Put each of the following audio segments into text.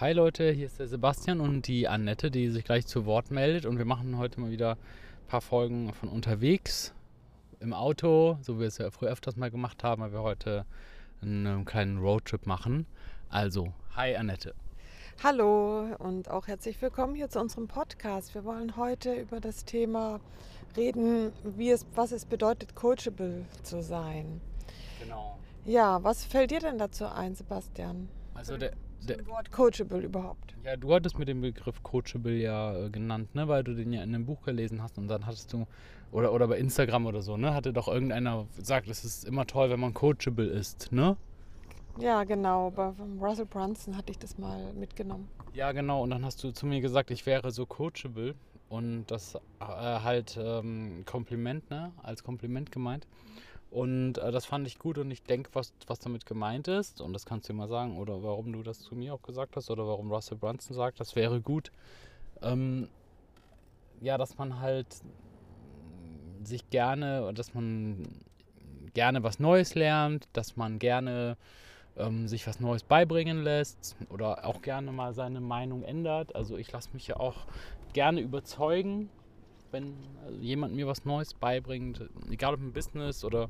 Hi Leute, hier ist der Sebastian und die Annette, die sich gleich zu Wort meldet. Und wir machen heute mal wieder ein paar Folgen von unterwegs im Auto, so wie wir es ja früher öfters mal gemacht haben, weil wir heute einen kleinen Roadtrip machen. Also, hi Annette. Hallo und auch herzlich willkommen hier zu unserem Podcast. Wir wollen heute über das Thema reden, wie es, was es bedeutet, coachable zu sein. Genau. Ja, was fällt dir denn dazu ein, Sebastian? Also der, der, Wort coachable überhaupt. Ja, du hattest mit dem Begriff coachable ja äh, genannt, ne, weil du den ja in einem Buch gelesen hast und dann hattest du oder oder bei Instagram oder so, ne, hatte doch irgendeiner gesagt, es ist immer toll, wenn man coachable ist, ne? Ja, genau. Bei Russell Brunson hatte ich das mal mitgenommen. Ja, genau. Und dann hast du zu mir gesagt, ich wäre so coachable und das äh, halt ähm, Kompliment, ne, als Kompliment gemeint. Und äh, das fand ich gut und ich denke, was, was damit gemeint ist, und das kannst du mal sagen, oder warum du das zu mir auch gesagt hast, oder warum Russell Brunson sagt, das wäre gut. Ähm, ja, dass man halt sich gerne, dass man gerne was Neues lernt, dass man gerne ähm, sich was Neues beibringen lässt oder auch gerne mal seine Meinung ändert. Also ich lasse mich ja auch gerne überzeugen wenn also jemand mir was Neues beibringt, egal ob im Business oder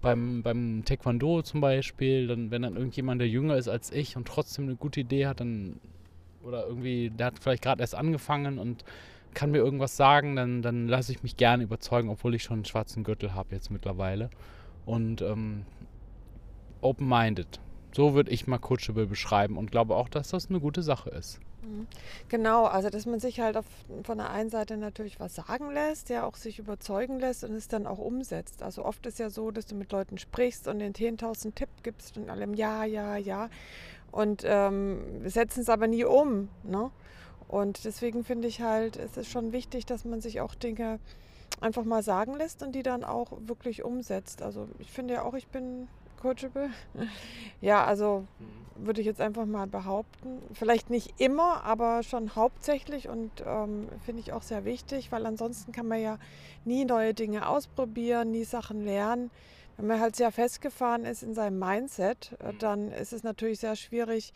beim, beim Taekwondo zum Beispiel, dann, wenn dann irgendjemand, der jünger ist als ich und trotzdem eine gute Idee hat, dann oder irgendwie, der hat vielleicht gerade erst angefangen und kann mir irgendwas sagen, dann, dann lasse ich mich gerne überzeugen, obwohl ich schon einen schwarzen Gürtel habe jetzt mittlerweile. Und ähm, open-minded. So würde ich mal Coachable beschreiben und glaube auch, dass das eine gute Sache ist. Mhm. Genau, also dass man sich halt auf, von der einen Seite natürlich was sagen lässt, ja auch sich überzeugen lässt und es dann auch umsetzt. Also oft ist ja so, dass du mit Leuten sprichst und den 10.000 Tipp gibst und allem ja, ja, ja und ähm, setzen es aber nie um. Ne? Und deswegen finde ich halt, es ist schon wichtig, dass man sich auch Dinge einfach mal sagen lässt und die dann auch wirklich umsetzt. Also ich finde ja auch, ich bin coachable. Ja, also mhm. würde ich jetzt einfach mal behaupten. Vielleicht nicht immer, aber schon hauptsächlich und ähm, finde ich auch sehr wichtig, weil ansonsten kann man ja nie neue Dinge ausprobieren, nie Sachen lernen. Wenn man halt sehr festgefahren ist in seinem Mindset, äh, mhm. dann ist es natürlich sehr schwierig,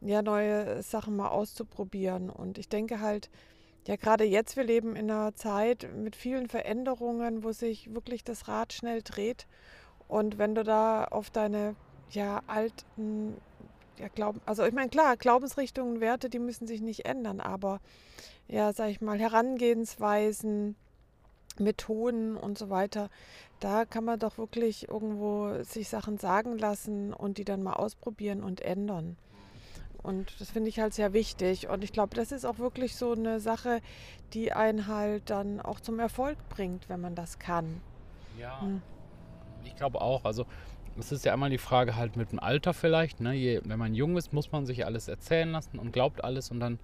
ja, neue Sachen mal auszuprobieren. Und ich denke halt, ja, gerade jetzt, wir leben in einer Zeit mit vielen Veränderungen, wo sich wirklich das Rad schnell dreht. Und wenn du da auf deine ja, alten ja, Glauben, also ich meine, klar, Glaubensrichtungen, Werte, die müssen sich nicht ändern, aber ja, sag ich mal, Herangehensweisen, Methoden und so weiter, da kann man doch wirklich irgendwo sich Sachen sagen lassen und die dann mal ausprobieren und ändern. Und das finde ich halt sehr wichtig. Und ich glaube, das ist auch wirklich so eine Sache, die einen halt dann auch zum Erfolg bringt, wenn man das kann. Ja. Hm ich glaube auch. Also es ist ja einmal die Frage halt mit dem Alter vielleicht. Ne? Je, wenn man jung ist, muss man sich alles erzählen lassen und glaubt alles. Und dann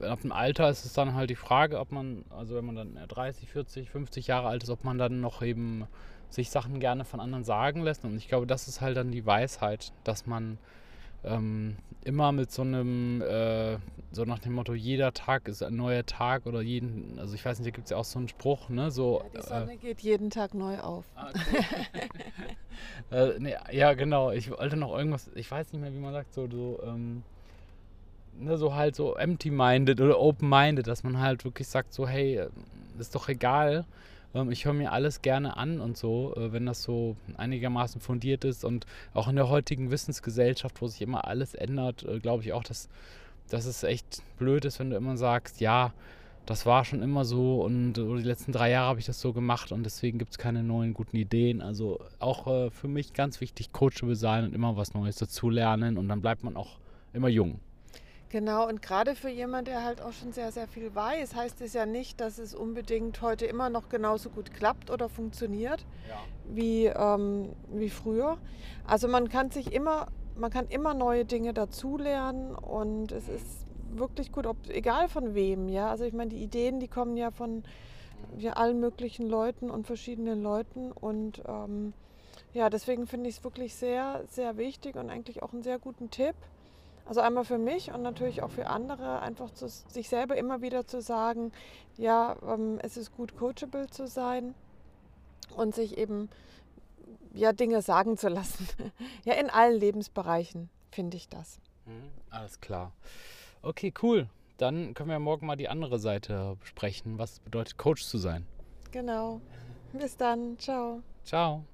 ab dem Alter ist es dann halt die Frage, ob man, also wenn man dann 30, 40, 50 Jahre alt ist, ob man dann noch eben sich Sachen gerne von anderen sagen lässt. Und ich glaube, das ist halt dann die Weisheit, dass man ähm, immer mit so einem, äh, so nach dem Motto, jeder Tag ist ein neuer Tag oder jeden, also ich weiß nicht, da gibt es ja auch so einen Spruch, ne? So, ja, die Sonne äh, geht jeden Tag neu auf. Ah, äh, nee, ja, genau. Ich wollte noch irgendwas, ich weiß nicht mehr, wie man sagt, so, so, ähm, ne, so halt so empty-minded oder open-minded, dass man halt wirklich sagt, so, hey, ist doch egal, ähm, ich höre mir alles gerne an und so, äh, wenn das so einigermaßen fundiert ist. Und auch in der heutigen Wissensgesellschaft, wo sich immer alles ändert, äh, glaube ich auch, dass, dass es echt blöd ist, wenn du immer sagst, ja, das war schon immer so und die letzten drei Jahre habe ich das so gemacht und deswegen gibt es keine neuen guten Ideen. Also auch äh, für mich ganz wichtig, coachable sein und immer was Neues dazulernen und dann bleibt man auch immer jung. Genau, und gerade für jemanden, der halt auch schon sehr, sehr viel weiß, heißt es ja nicht, dass es unbedingt heute immer noch genauso gut klappt oder funktioniert ja. wie, ähm, wie früher. Also man kann sich immer, man kann immer neue Dinge dazulernen und es ist wirklich gut, ob, egal von wem, ja. Also ich meine, die Ideen, die kommen ja von ja, allen möglichen Leuten und verschiedenen Leuten und ähm, ja, deswegen finde ich es wirklich sehr, sehr wichtig und eigentlich auch einen sehr guten Tipp also einmal für mich und natürlich auch für andere, einfach zu, sich selber immer wieder zu sagen, ja, ähm, es ist gut, coachable zu sein und sich eben ja Dinge sagen zu lassen. ja, in allen Lebensbereichen finde ich das. Mhm, alles klar. Okay, cool. Dann können wir morgen mal die andere Seite besprechen, was bedeutet, Coach zu sein. Genau. Bis dann. Ciao. Ciao.